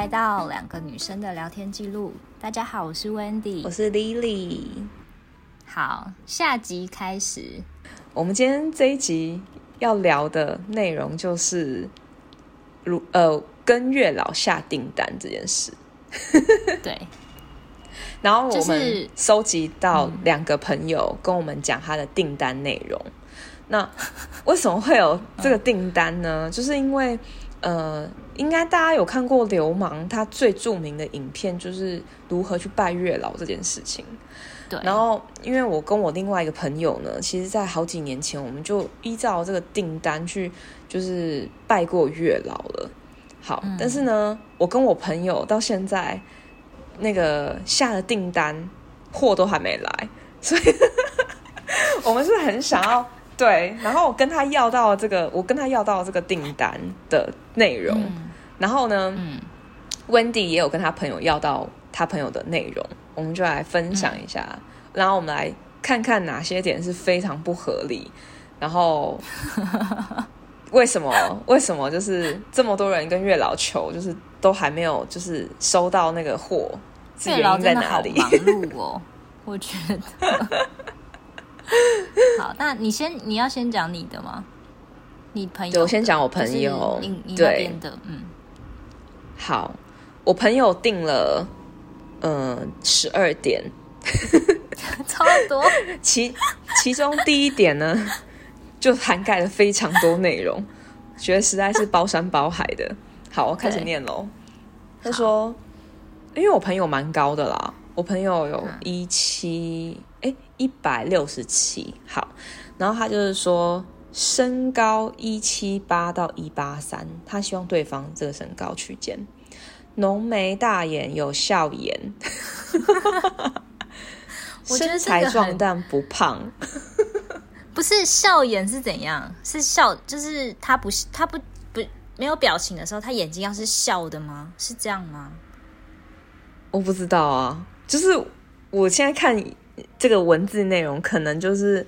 来到两个女生的聊天记录。大家好，我是 Wendy，我是 Lily。好，下集开始。我们今天这一集要聊的内容就是，如呃，跟月老下订单这件事。对。然后我们收集到两个朋友跟我们讲他的订单内容。嗯、那为什么会有这个订单呢？嗯、就是因为。呃，应该大家有看过流氓，他最著名的影片就是如何去拜月老这件事情。对。然后，因为我跟我另外一个朋友呢，其实在好几年前，我们就依照这个订单去，就是拜过月老了。好，嗯、但是呢，我跟我朋友到现在那个下的订单货都还没来，所以 我们是很想要。对，然后我跟他要到这个，我跟他要到这个订单的内容，嗯、然后呢、嗯、，Wendy 也有跟他朋友要到他朋友的内容，我们就来分享一下，嗯、然后我们来看看哪些点是非常不合理，然后 为什么为什么就是这么多人跟月老求，就是都还没有就是收到那个货，是原因在哪里？忙碌哦，我觉得。好，那你先，你要先讲你的吗？你朋友，我先讲我朋友，你你那边的，嗯，好，我朋友订了，嗯，十二点，超多。其其中第一点呢，就涵盖了非常多内容，觉得实在是包山包海的。好，我开始念喽。他说，因为我朋友蛮高的啦，我朋友有一七。哎，一百六十七，好，然后他就是说身高一七八到一八三，他希望对方这个身高区间，浓眉大眼有笑颜，身材壮但不胖，不是笑颜是怎样？是笑，就是他不是他不不没有表情的时候，他眼睛要是笑的吗？是这样吗？我不知道啊，就是我现在看。这个文字内容可能就是，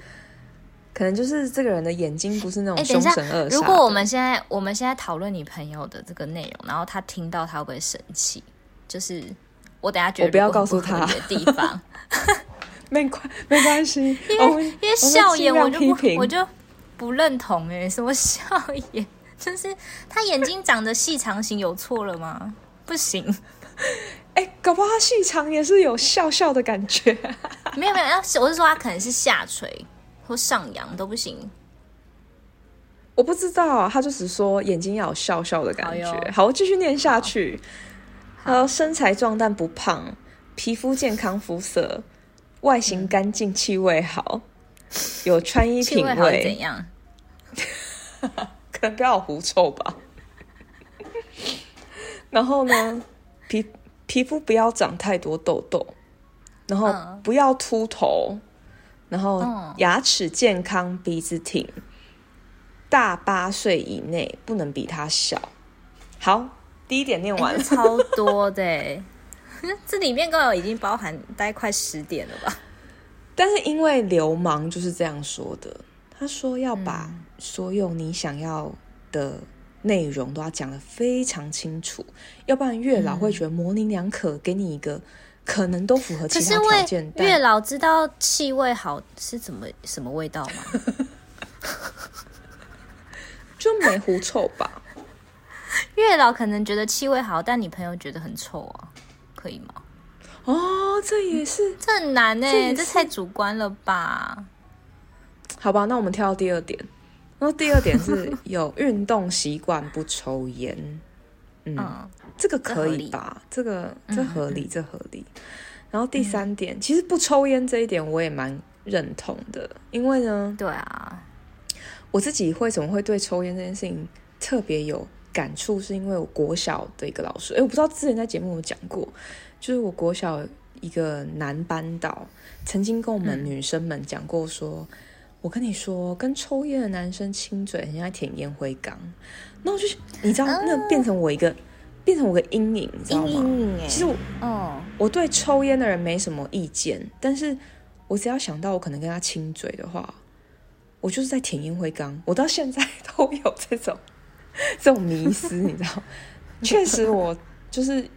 可能就是这个人的眼睛不是那种凶神恶煞。如果我们现在我们现在讨论你朋友的这个内容，然后他听到他会不会生气？就是我等下觉得我不要告诉他的地方，没关没关系，因为因为笑眼我就不我就不认同哎，什么笑眼？就是他眼睛长得细长型有错了吗？不行。哎，搞不好他细长也是有笑笑的感觉。没有没有，要我是说他可能是下垂或上扬都不行。我不知道，他就只说眼睛要有笑笑的感觉。好，好，我继续念下去。他说身材壮但不胖，皮肤健康肤色，外形干净，气味好，有穿衣品味。味怎样？可能比较狐臭吧。然后呢，皮。皮肤不要长太多痘痘，然后不要秃头，然后牙齿健康，鼻子挺，大八岁以内不能比他小。好，第一点念完了，欸、超多的，这里面刚好已经包含大概快十点了吧？但是因为流氓就是这样说的，他说要把所有你想要的。内容都要讲得非常清楚，要不然月老会觉得模棱两可，给你一个可能都符合其他条件。月老知道气味好是怎么什么味道吗？就没狐臭吧？月老可能觉得气味好，但你朋友觉得很臭啊，可以吗？哦，这也是，这很难呢，这太主观了吧？好吧，那我们跳到第二点。然后第二点是有运动习惯，不抽烟，嗯，嗯，这个可以吧？这个这合理，这合理。然后第三点，嗯、其实不抽烟这一点我也蛮认同的，因为呢，对啊，我自己为什么会对抽烟这件事情特别有感触，是因为我国小的一个老师，哎，我不知道之前在节目有讲过，就是我国小一个男班导曾经跟我们女生们讲过说。嗯我跟你说，跟抽烟的男生亲嘴，很像在舔烟灰缸。那我就，你知道，那变成我一个，啊、变成我一个阴影，你知道吗？阴影欸、其实我，哦，我对抽烟的人没什么意见，但是我只要想到我可能跟他亲嘴的话，我就是在舔烟灰缸。我到现在都有这种 这种迷思，你知道？确实我，就是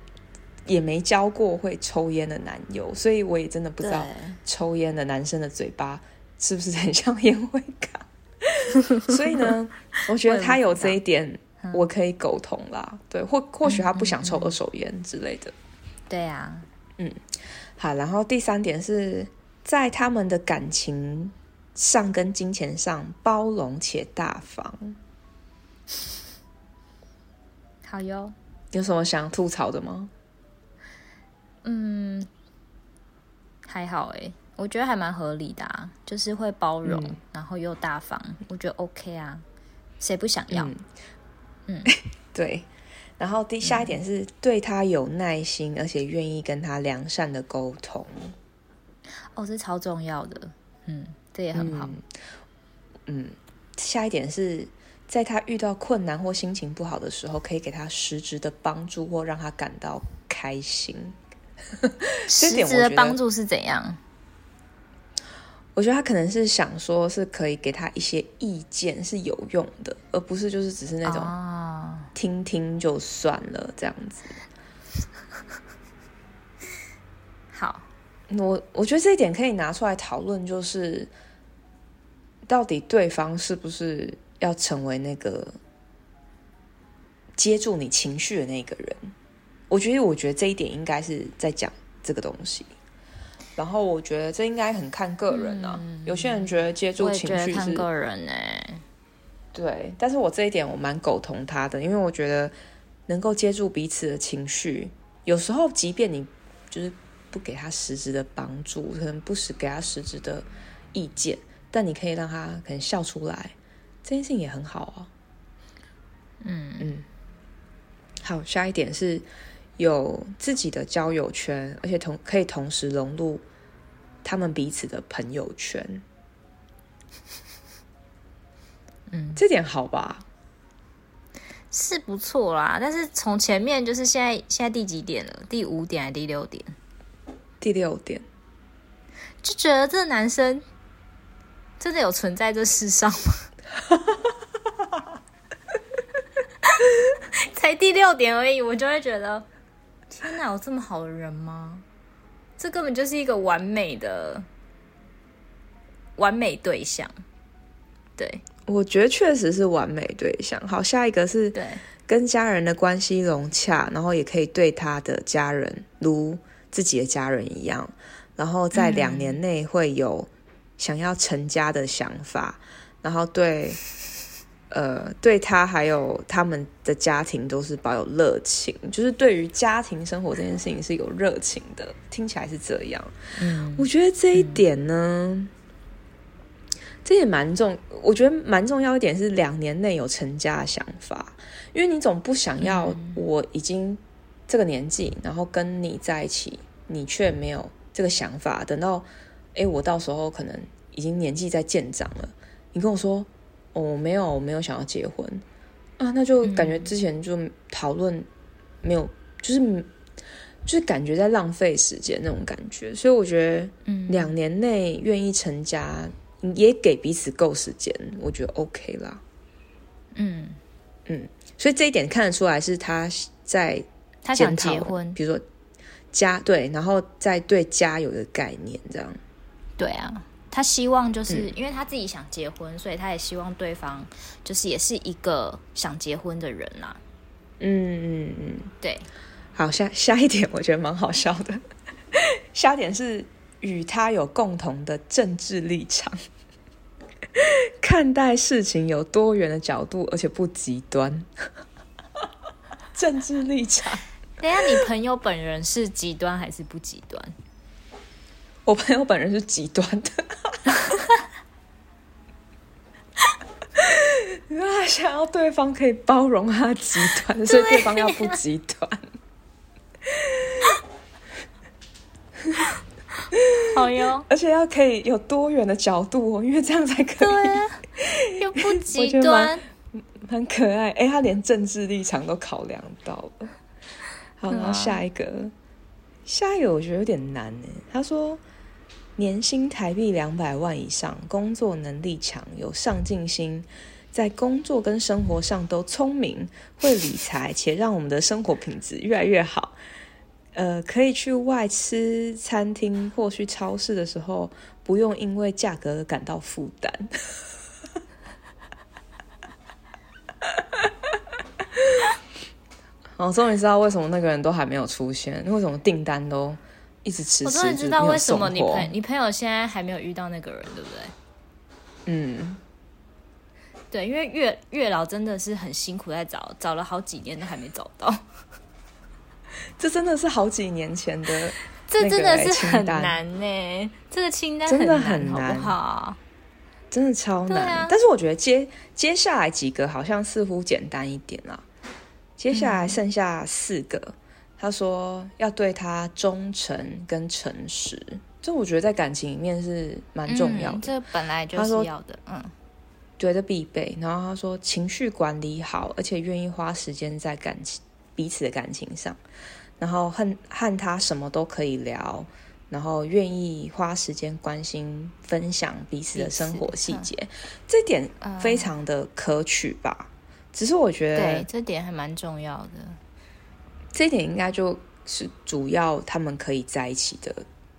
也没交过会抽烟的男友，所以我也真的不知道抽烟的男生的嘴巴是不是很像烟灰缸。所以呢，我觉得他有这一点，我可以苟同啦。对，或或许他不想抽二手烟之类的。对啊，嗯，好。然后第三点是在他们的感情上跟金钱上包容且大方。好哟，有什么想吐槽的吗？嗯，还好哎，我觉得还蛮合理的啊，就是会包容，嗯、然后又大方，我觉得 OK 啊，谁不想要？嗯，嗯 对。然后第下一点是对他有耐心，嗯、而且愿意跟他良善的沟通。哦，这超重要的，嗯，这也很好。嗯，嗯，下一点是。在他遇到困难或心情不好的时候，可以给他实质的帮助或让他感到开心。实质的帮助是怎样？我觉得他可能是想说，是可以给他一些意见是有用的，而不是就是只是那种听听就算了这样子。好，我我觉得这一点可以拿出来讨论，就是到底对方是不是。要成为那个接住你情绪的那个人，我觉得，我觉得这一点应该是在讲这个东西。然后，我觉得这应该很看个人啊。嗯、有些人觉得接住情绪是看个人呢、欸。对，但是我这一点我蛮苟同他的，因为我觉得能够接住彼此的情绪，有时候即便你就是不给他实质的帮助，可能不时给他实质的意见，但你可以让他可能笑出来。这件事情也很好啊，嗯嗯，好，下一点是有自己的交友圈，而且同可以同时融入他们彼此的朋友圈，嗯，这点好吧？是不错啦，但是从前面就是现在现在第几点了？第五点还是第六点？第六点，就觉得这个男生真的有存在这世上吗？才第六点而已，我就会觉得，天哪，有这么好的人吗？这根本就是一个完美的完美对象。对，我觉得确实是完美对象。好，下一个是对跟家人的关系融洽，然后也可以对他的家人如自己的家人一样，然后在两年内会有想要成家的想法。然后对，呃，对他还有他们的家庭都是保有热情，就是对于家庭生活这件事情是有热情的，听起来是这样。嗯，我觉得这一点呢，嗯、这也蛮重，我觉得蛮重要一点是两年内有成家的想法，因为你总不想要我已经这个年纪，然后跟你在一起，你却没有这个想法，等到哎，我到时候可能已经年纪在渐长了。你跟我说，哦，我没有，我没有想要结婚。啊，那就感觉之前就讨论没有，就是就是感觉在浪费时间那种感觉，所以我觉得，嗯，两年内愿意成家，也给彼此够时间，我觉得 OK 啦。嗯。嗯，所以这一点看得出来是他在他想结婚，比如说家对，然后再对家有一个概念，这样，对啊。他希望就是因为他自己想结婚，嗯、所以他也希望对方就是也是一个想结婚的人啦。嗯嗯嗯，对。好，下下一点我觉得蛮好笑的。下一点是与他有共同的政治立场，看待事情有多元的角度，而且不极端。政治立场。等下，你朋友本人是极端还是不极端？我朋友本人是极端的。因为他想要对方可以包容他极端，所以对方要不极端。好哟，而且要可以有多元的角度哦，因为这样才可以。对啊，又不 极端，蛮可爱。哎，他连政治立场都考量到了。好，然后下一个，嗯啊、下一个我觉得有点难呢。他说。年薪台币两百万以上，工作能力强，有上进心，在工作跟生活上都聪明，会理财，且让我们的生活品质越来越好。呃，可以去外吃餐厅或去超市的时候，不用因为价格而感到负担。我 终于知道为什么那个人都还没有出现，为什么订单都一直迟迟。我终于知道为什么你朋你朋友现在还没有遇到那个人，对不对？嗯，对，因为月月老真的是很辛苦在找，找了好几年都还没找到。这真的是好几年前的，这真的是很难呢。这个清单真的很难，好不好？真的超难。啊、但是我觉得接接下来几个好像似乎简单一点啦。接下来剩下四个，嗯、他说要对他忠诚跟诚实，这我觉得在感情里面是蛮重要的。嗯、这本来就是要的，嗯，觉得必备。然后他说情绪管理好，而且愿意花时间在感情彼此的感情上，然后和和他什么都可以聊，然后愿意花时间关心分享彼此的生活细节，嗯、这点非常的可取吧。只是我觉得，对，这点还蛮重要的。这一点应该就是主要他们可以在一起的，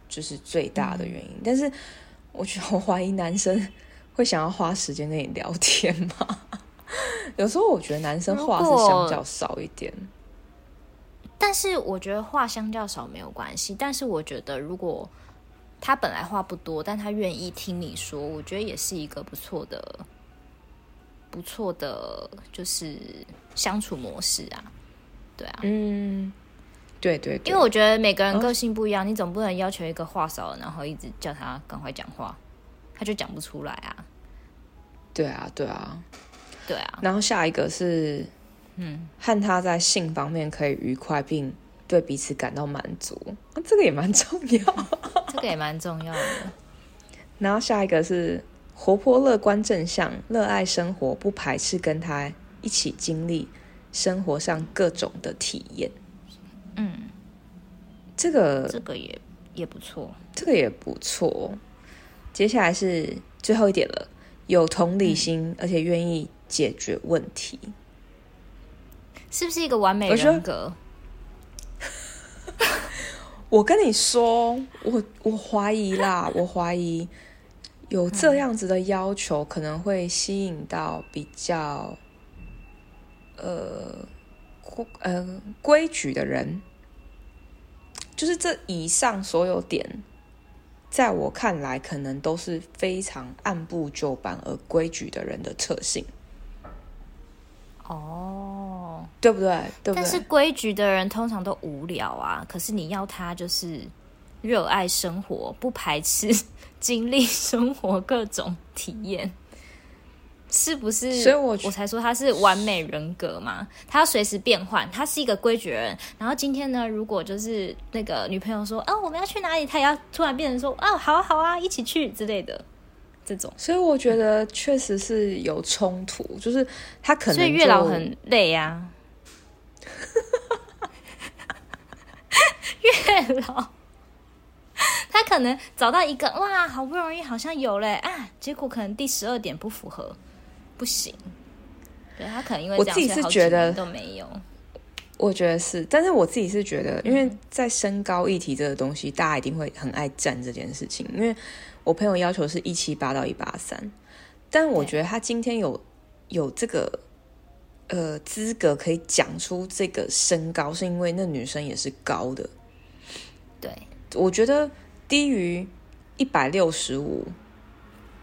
就是最大的原因。嗯、但是，我觉得我怀疑男生会想要花时间跟你聊天吗？有时候我觉得男生话是相较少一点。但是我觉得话相较少没有关系。但是我觉得如果他本来话不多，但他愿意听你说，我觉得也是一个不错的。不错的，就是相处模式啊，对啊，嗯，对对对，因为我觉得每个人个性不一样，哦、你总不能要求一个话少，然后一直叫他赶快讲话，他就讲不出来啊。对啊，对啊，对啊。然后下一个是，嗯，和他在性方面可以愉快，并对彼此感到满足，这个也蛮重要，这个也蛮重要的。然后下一个是。活泼、乐观、正向，热爱生活，不排斥跟他一起经历生活上各种的体验。嗯，这个这个也也不错，这个也不错。接下来是最后一点了，有同理心，嗯、而且愿意解决问题，是不是一个完美人格？我，我跟你说，我我怀疑啦，我怀疑。有这样子的要求，可能会吸引到比较呃呃规矩的人。就是这以上所有点，在我看来，可能都是非常按部就班而规矩的人的特性。哦，对不对？对不对？但是规矩的人通常都无聊啊。可是你要他就是热爱生活，不排斥。经历生活各种体验，是不是？所以我我才说他是完美人格嘛。他要随时变换，他是一个规矩人。然后今天呢，如果就是那个女朋友说：“哦，我们要去哪里？”他也要突然变成说：“哦，好啊，好啊，一起去之类的。”这种，所以我觉得确实是有冲突，就是他可能所以月老很累呀、啊。月老。他可能找到一个哇，好不容易好像有嘞啊，结果可能第十二点不符合，不行。对，他可能因为，我自己是觉得都没有。我觉得是，但是我自己是觉得，因为在身高议题这个东西，大家一定会很爱站这件事情。因为我朋友要求是一七八到一八三，但我觉得他今天有有这个呃资格可以讲出这个身高，是因为那女生也是高的。对，我觉得。低于一百六十五，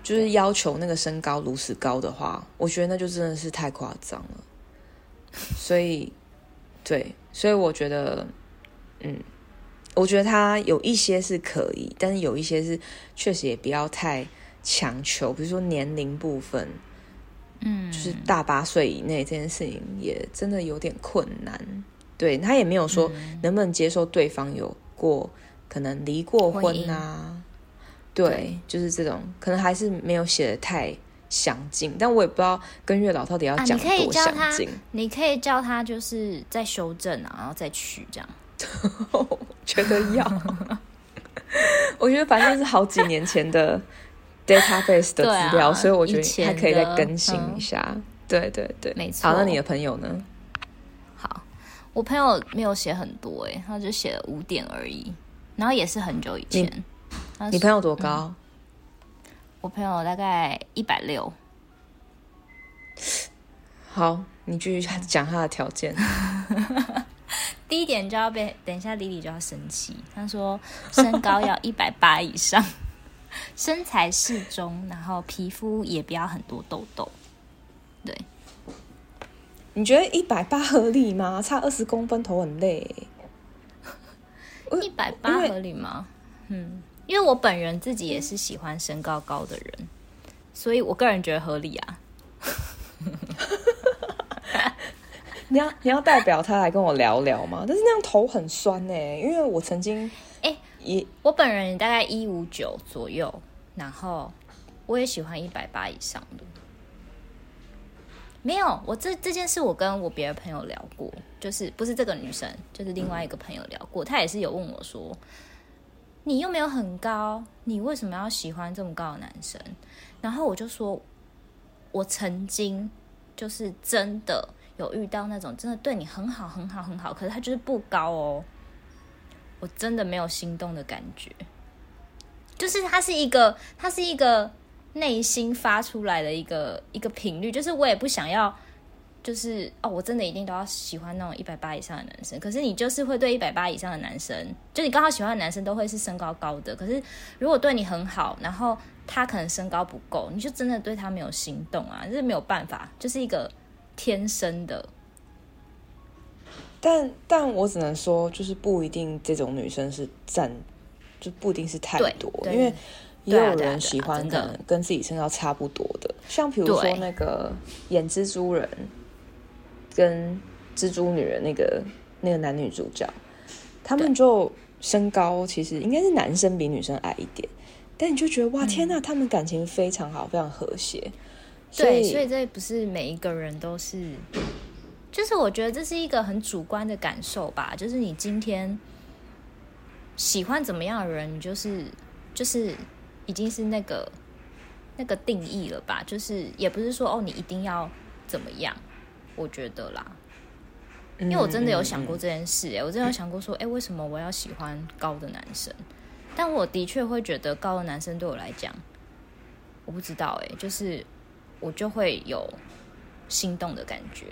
就是要求那个身高如此高的话，我觉得那就真的是太夸张了。所以，对，所以我觉得，嗯，我觉得他有一些是可以，但是有一些是确实也不要太强求，比如说年龄部分，嗯，就是大八岁以内这件事情也真的有点困难。对，他也没有说能不能接受对方有过。可能离过婚啊，对，就是这种，可能还是没有写的太详尽，但我也不知道跟月老到底要讲多详尽。啊，你可以叫他，就是再修正啊，然后再取这样。觉得要，我觉得反正是好几年前的 database 的资料，啊、所以我觉得还可以再更新一下。嗯、对对对，没错。好，那你的朋友呢？好，我朋友没有写很多，哎，他就写了五点而已，然后也是很久以前。你，你朋友多高？嗯、我朋友大概一百六。好，你继续讲他的条件。第一点就要被，等一下李李就要生气。他说身高要 一百八以上，身材适中，然后皮肤也不要很多痘痘。对，你觉得一百八合理吗？差二十公分头很累。一百八合理吗？嗯，因为我本人自己也是喜欢身高高的人，所以我个人觉得合理啊。你要你要代表他来跟我聊聊吗？但是那样头很酸呢，因为我曾经哎，也我本人大概一五九左右，然后我也喜欢一百八以上的。没有，我这这件事我跟我别的朋友聊过，就是不是这个女生，就是另外一个朋友聊过，他也是有问我说，你又没有很高，你为什么要喜欢这么高的男生？然后我就说，我曾经就是真的。有遇到那种真的对你很好很好很好，可是他就是不高哦，我真的没有心动的感觉。就是他是一个，他是一个内心发出来的一个一个频率，就是我也不想要，就是哦，我真的一定都要喜欢那种一百八以上的男生。可是你就是会对一百八以上的男生，就你刚好喜欢的男生都会是身高高的。可是如果对你很好，然后他可能身高不够，你就真的对他没有心动啊，这是没有办法，就是一个。天生的，但但我只能说，就是不一定这种女生是占，就不一定是太多，因为也有人喜欢可能跟自己身高差不多的，像比如说那个演蜘蛛人跟蜘蛛女人那个那个男女主角，他们就身高其实应该是男生比女生矮一点，但你就觉得哇天呐，他们感情非常好，非常和谐。对，所以这不是每一个人都是，就是我觉得这是一个很主观的感受吧。就是你今天喜欢怎么样的人，你就是就是已经是那个那个定义了吧。就是也不是说哦，你一定要怎么样，我觉得啦。因为我真的有想过这件事，哎，我真的有想过说，哎，为什么我要喜欢高的男生？但我的确会觉得高的男生对我来讲，我不知道，哎，就是。我就会有心动的感觉。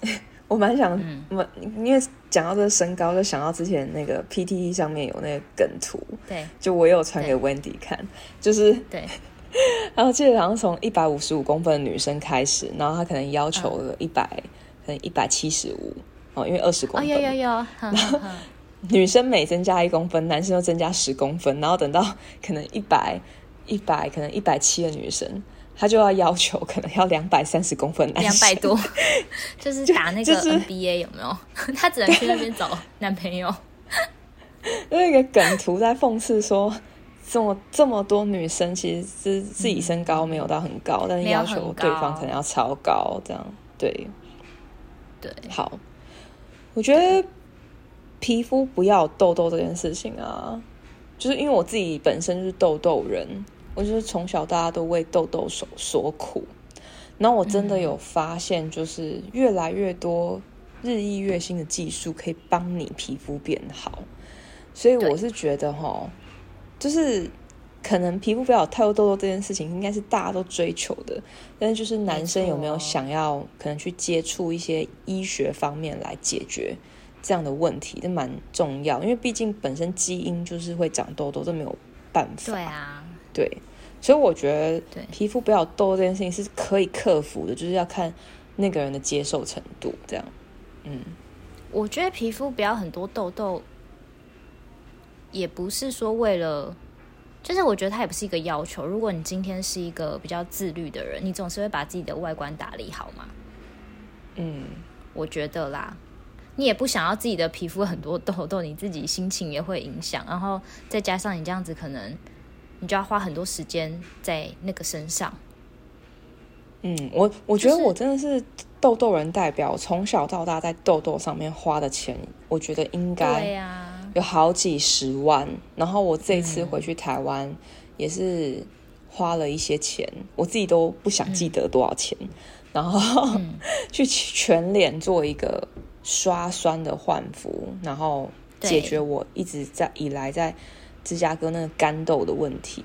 我蛮想，我、嗯、因为讲到这个身高，就想到之前那个 PTT 上面有那个梗图，对，就我有传给 Wendy 看，就是对，然后记得好像从一百五十五公分的女生开始，然后她可能要求了一百、嗯，可能一百七十五哦，因为二十公分，有有有，然后女生每增加一公分，男生又增加十公分，然后等到 可能一百一百，可能一百七的女生。他就要要求 可能要两百三十公分，两百多，就是打那个 NBA 有没有？他只能去那边找男朋友。那个梗图在讽刺说，这么这么多女生其实是自己身高没有到很高，嗯、但是要求对方可能要超高，这样对对。好，我觉得皮肤不要痘痘这件事情啊，就是因为我自己本身就是痘痘人。我就是从小大家都为痘痘所所苦，然后我真的有发现，就是越来越多日益越新的技术可以帮你皮肤变好，所以我是觉得齁，就是可能皮肤不要有太多痘痘这件事情，应该是大家都追求的，但是就是男生有没有想要可能去接触一些医学方面来解决这样的问题，这蛮重要，因为毕竟本身基因就是会长痘痘，这没有办法。对啊。对，所以我觉得皮肤不要痘这件事情是可以克服的，就是要看那个人的接受程度。这样，嗯，我觉得皮肤不要很多痘痘，也不是说为了，就是我觉得它也不是一个要求。如果你今天是一个比较自律的人，你总是会把自己的外观打理好嘛。嗯，我觉得啦，你也不想要自己的皮肤很多痘痘，你自己心情也会影响。然后再加上你这样子可能。你就要花很多时间在那个身上。嗯，我我觉得我真的是痘痘人代表，从、就是、小到大在痘痘上面花的钱，我觉得应该有好几十万。然后我这次回去台湾也是花了一些钱，我自己都不想记得多少钱，嗯、然后、嗯、去全脸做一个刷酸的换肤，然后解决我一直在以来在芝加哥那个干痘的问题。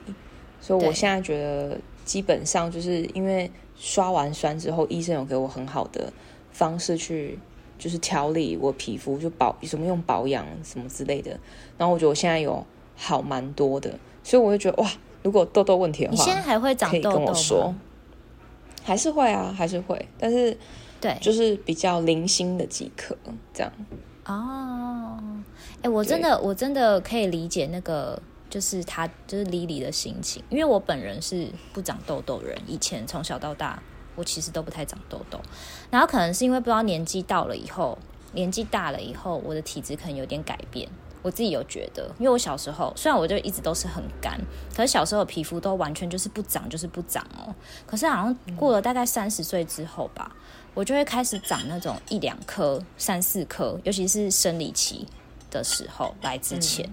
所以我现在觉得基本上就是因为刷完酸之后，医生有给我很好的方式去就是调理我皮肤，就保什么用保养什么之类的。然后我觉得我现在有好蛮多的，所以我就觉得哇。如果痘痘问题的话，你现在还会长痘痘吗？可以跟我说，还是会啊，还是会，但是对，就是比较零星的几颗这样。哦，哎、欸，我真的，我真的可以理解那个，就是他，就是 Lily 的心情，因为我本人是不长痘痘人，以前从小到大，我其实都不太长痘痘，然后可能是因为不知道年纪到了以后，年纪大了以后，我的体质可能有点改变。我自己有觉得，因为我小时候虽然我就一直都是很干，可是小时候皮肤都完全就是不长，就是不长哦。可是好像过了大概三十岁之后吧，我就会开始长那种一两颗、三四颗，尤其是生理期的时候来之前。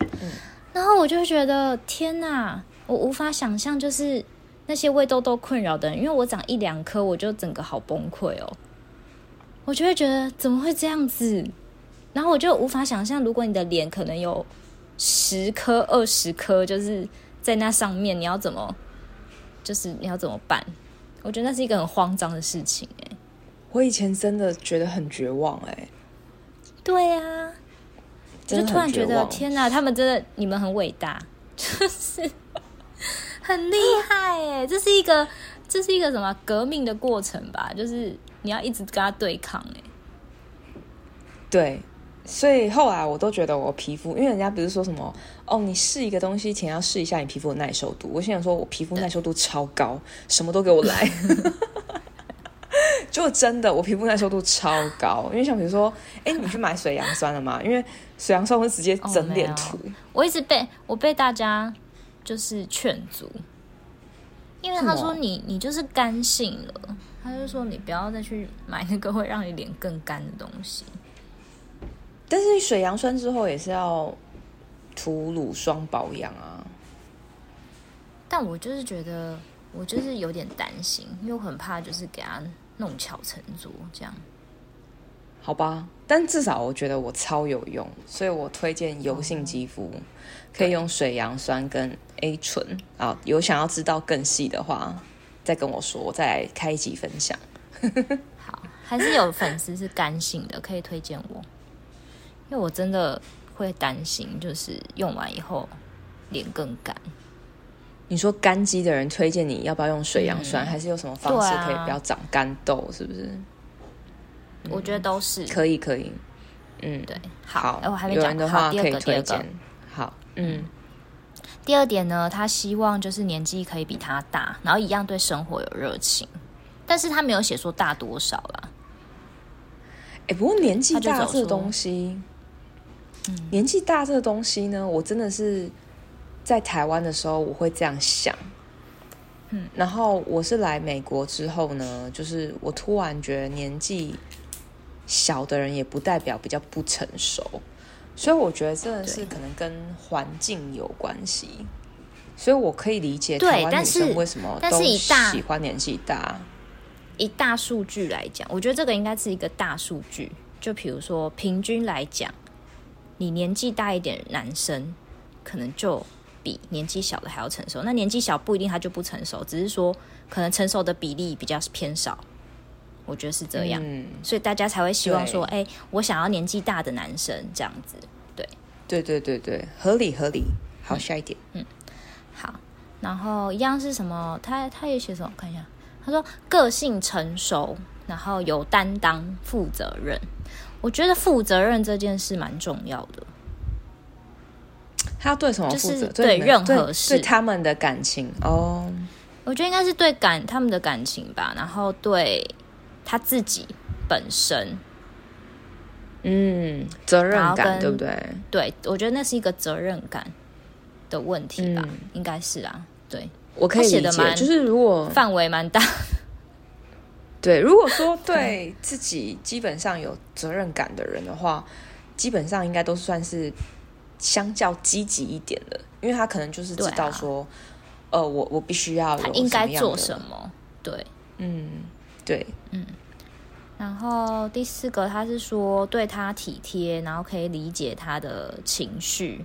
嗯嗯、然后我就觉得天哪，我无法想象，就是那些胃痘痘困扰的人，因为我长一两颗，我就整个好崩溃哦。我就会觉得怎么会这样子？然后我就无法想象，如果你的脸可能有十颗、二十颗，就是在那上面，你要怎么，就是你要怎么办？我觉得那是一个很慌张的事情哎。我以前真的觉得很绝望哎。对呀，就突然觉得天哪，他们真的，你们很伟大，就是很厉害哎。这是一个，这是一个什么革命的过程吧？就是你要一直跟他对抗哎。对。所以后来我都觉得我皮肤，因为人家不是说什么哦，你试一个东西前要试一下你皮肤的耐受度。我现在说我皮肤耐受度超高，什么都给我来，就真的我皮肤耐受度超高。因为像比如说，哎，你去买水杨酸了吗？因为水杨酸会直接整脸涂。哦，我一直被我被大家就是劝阻，因为他说你你就是干性了，他就说你不要再去买那个会让你脸更干的东西。但是水杨酸之后也是要涂乳霜保养啊。但我就是觉得，我就是有点担心，因为我很怕就是给他弄巧成拙这样。好吧，但至少我觉得我超有用，所以我推荐油性肌肤可以用水杨酸跟 A 醇啊。有想要知道更细的话，再跟我说，我再来开一集分享。好，还是有粉丝是干性的，可以推荐我。因为我真的会担心，就是用完以后脸更干。你说干肌的人推荐你要不要用水杨酸，嗯、还是有什么方式可以不要长干痘？是不是？我觉得都是可以，可以。嗯，对。好，我还没讲的话可以推荐。好，嗯。第二点呢，他希望就是年纪可以比他大，然后一样对生活有热情，但是他没有写说大多少啦。哎，不过年纪大这个东西。年纪大这个东西呢，我真的是在台湾的时候我会这样想，嗯，然后我是来美国之后呢，就是我突然觉得年纪小的人也不代表比较不成熟，所以我觉得真的是可能跟环境有关系，所以我可以理解台湾女生为什么都喜欢年纪大。以大数据来讲，我觉得这个应该是一个大数据，就比如说平均来讲。你年纪大一点，男生可能就比年纪小的还要成熟。那年纪小不一定他就不成熟，只是说可能成熟的比例比较偏少。我觉得是这样，嗯、所以大家才会希望说，哎、欸，我想要年纪大的男生这样子。对，对对对对，合理合理。好，下一点，嗯，好，然后一样是什么？他他也写什么？我看一下，他说个性成熟，然后有担当、负责任。我觉得负责任这件事蛮重要的。他要对什么负责？就是对任何事，对他们的感情哦。我觉得应该是对感他们的感情吧，然后对他自己本身，嗯，责任感对不对？对，我觉得那是一个责任感的问题吧，嗯、应该是啊。对，我可以理解，就是如果范围蛮大。对，如果说 对自己基本上有责任感的人的话，基本上应该都算是相较积极一点的，因为他可能就是知道说，呃，我我必须要他应该做什么？对，嗯，对，嗯。然后第四个，他是说对他体贴，然后可以理解他的情绪，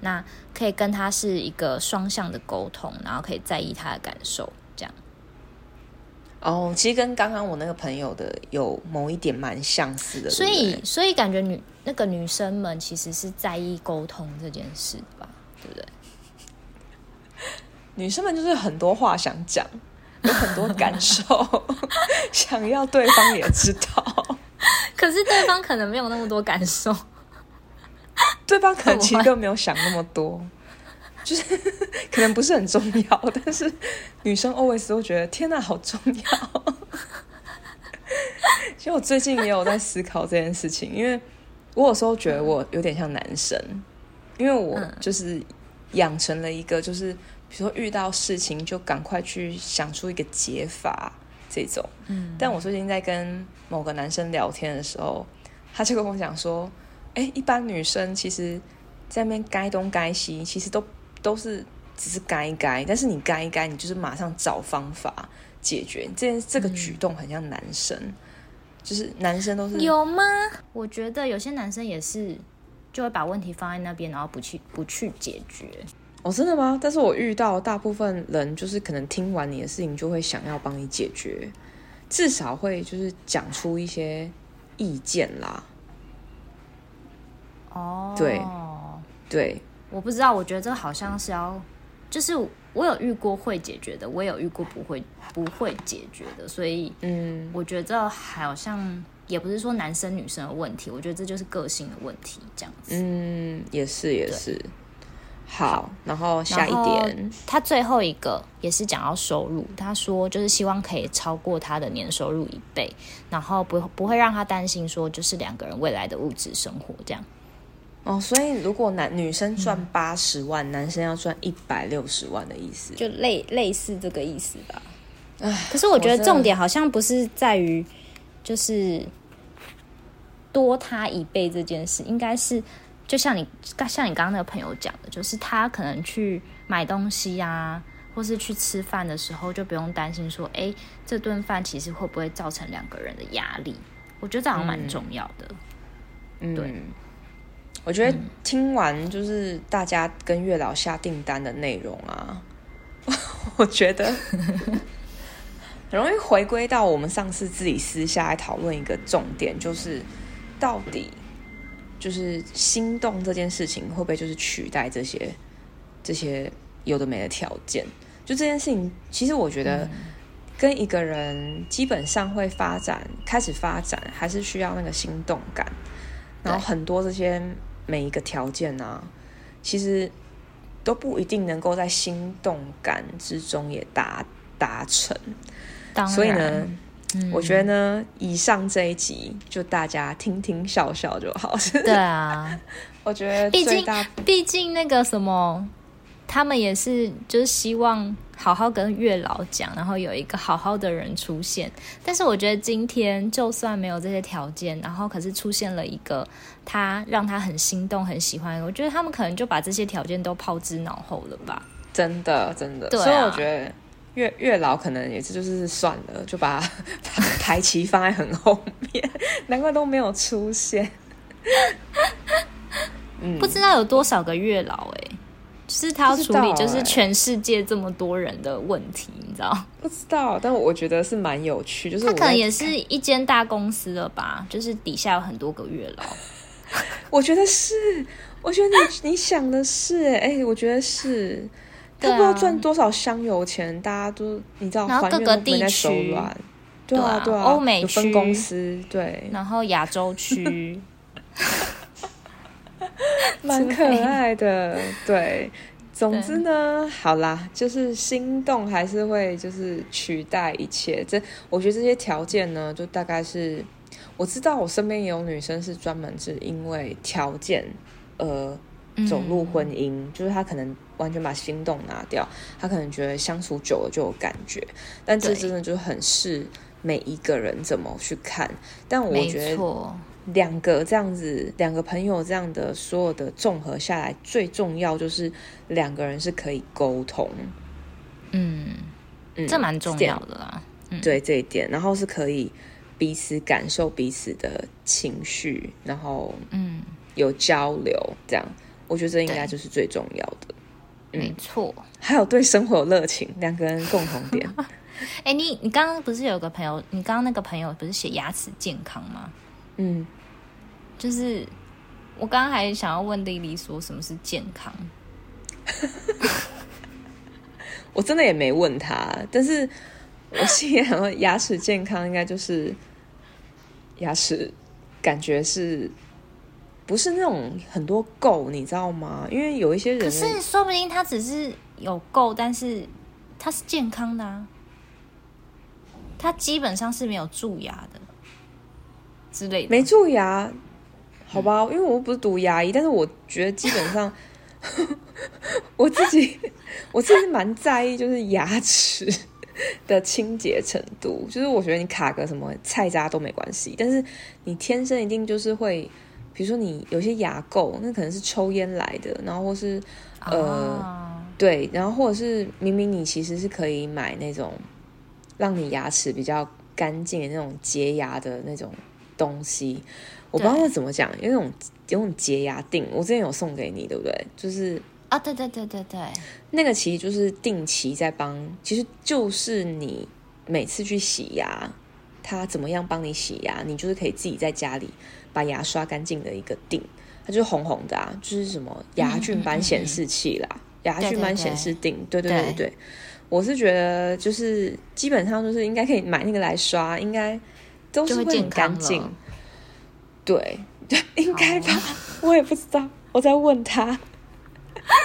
那可以跟他是一个双向的沟通，然后可以在意他的感受，这样。哦，其实跟刚刚我那个朋友的有某一点蛮相似的，所以所以感觉女那个女生们其实是在意沟通这件事吧，对不对？女生们就是很多话想讲。有很多感受，想要对方也知道，可是对方可能没有那么多感受，对方可能其实都没有想那么多，就是 可能不是很重要，但是女生 always 都觉得天哪，好重要。其实我最近也有在思考这件事情，因为我有时候觉得我有点像男生，因为我就是养成了一个就是。比如说遇到事情就赶快去想出一个解法这种，嗯，但我最近在跟某个男生聊天的时候，他就跟我讲说，哎，一般女生其实在那边该东该西，其实都都是只是该一该，但是你该一该，你就是马上找方法解决。这件这个举动很像男生，嗯，就是男生都是有吗？我觉得有些男生也是就会把问题放在那边，然后不去不去解决。哦，真的吗？但是我遇到大部分人，就是可能听完你的事情，就会想要帮你解决，至少会就是讲出一些意见啦。哦，对对，我不知道，我觉得这好像是要，就是我有遇过会解决的，我也有遇过不会不会解决的，所以嗯，我觉得这好像也不是说男生女生的问题，我觉得这就是个性的问题，这样子。嗯，也是也是。好，然后下一点，他最后一个也是讲到收入，他说就是希望可以超过他的年收入一倍，然后不不会让他担心说就是两个人未来的物质生活这样。哦，所以如果男女生赚八十万，嗯，男生要赚一百六十万的意思，就类类似这个意思吧。唉，可是我觉得重点好像不是在于就是多他一倍这件事，应该是。就像你像你刚刚那个朋友讲的，就是他可能去买东西呀、啊，或是去吃饭的时候，就不用担心说，哎，这顿饭其实会不会造成两个人的压力？我觉得这好像蛮重要的。嗯，对，我觉得听完就是大家跟月老下订单的内容啊，我觉得很容易回归到我们上次自己私下来讨论一个重点，就是到底。就是心动这件事情会不会就是取代这些这些有的没的条件？就这件事情，其实我觉得跟一个人基本上会发展开始发展，还是需要那个心动感。然后很多这些每一个条件呢、啊，其实都不一定能够在心动感之中也达达成。所以呢。嗯、我觉得呢，以上这一集就大家听听笑笑就好。对啊，我觉得毕竟毕竟那个什么，他们也是就是希望好好跟月老讲，然后有一个好好的人出现。但是我觉得今天就算没有这些条件，然后可是出现了一个他让他很心动、很喜欢，我觉得他们可能就把这些条件都抛之脑后了吧。真的，真的。所以我觉得。月月老可能也是，就是算了，就 把排期放在很后面，难怪都没有出现。嗯，不知道有多少个月老哎、欸，就是他要处理，就是全世界这么多人的问题，你知道？不知道，但我觉得是蛮有趣，就是他可能也是一间大公司了吧，就是底下有很多个月老。我觉得是，我觉得你你想的是哎、欸，我觉得是。他不知道赚多少香油钱，大家都你知道，然后各个地区，对啊对啊，欧美区分公司对，然后亚洲区，蛮可爱的，对。总之呢，好啦，就是心动还是会就是取代一切。这我觉得这些条件呢，就大概是我知道，我身边也有女生是专门是因为条件呃走入婚姻，嗯、就是他可能。完全把心动拿掉，他可能觉得相处久了就有感觉，但这真的就很视每一个人怎么去看。但我觉得两个这样子，两个朋友这样的所有的综合下来，最重要就是两个人是可以沟通，嗯嗯，这蛮重要的啦。嗯、对这一点，然后是可以彼此感受彼此的情绪，然后嗯有交流，这样我觉得这应该就是最重要的。嗯、没错，还有对生活有热情，两个人共同点。哎，你你刚刚不是有个朋友？你刚刚那个朋友不是写牙齿健康吗？嗯，就是我刚刚还想要问丽丽说什么是健康。我真的也没问他，但是我心里想说，牙齿健康应该就是牙齿感觉是不是那种很多垢，你知道吗？因为有一些人，可是说不定他只是有垢，但是他是健康的啊。他基本上是没有蛀牙的之类的，没蛀牙，好吧？因为我不是读牙医，但是我觉得基本上 我自己 我自己蛮在意，就是牙齿的清洁程度。就是我觉得你卡个什么菜渣都没关系，但是你天生一定就是会，比如说你有些牙垢，那可能是抽烟来的，然后或是呃、oh. 对，然后或者是明明你其实是可以买那种。让你牙齿比较干净的那种洁牙的那种东西，我不知道那怎么讲，有那种有种洁牙錠，我之前有送给你，对不对？就是啊，对对对对对，那个其实就是定期在帮，其实就是你每次去洗牙，它怎么样帮你洗牙，你就是可以自己在家里把牙刷干净的一个定，它就是红红的啊，就是什么牙菌斑显示器啦，嗯嗯嗯嗯牙菌斑显示定，对对对对对。对我是觉得，就是基本上就是应该可以买那个来刷，应该都是会很干净。对对，应该吧？我也不知道，我在问他。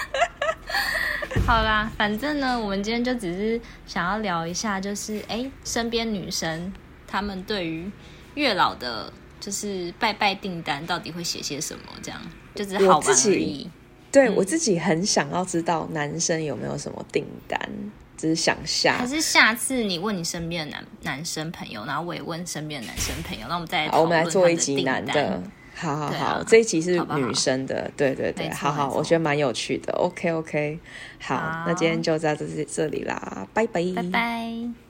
好啦，反正呢，我们今天就只是想要聊一下，就是哎，身边女生她们对于月老的，就是拜拜订单到底会写些什么？这样就只是好玩而已。对、嗯、我自己很想要知道男生有没有什么订单。只是想下，可是下次你问你身边的男男生朋友，然后我也问身边的男生朋友，那我们再来，我们来做一集男的，好好好，啊、这一集是女生的，好好对对对，好好，我觉得蛮有趣的，OK OK，好，好，那今天就在这这里啦，拜拜，拜拜。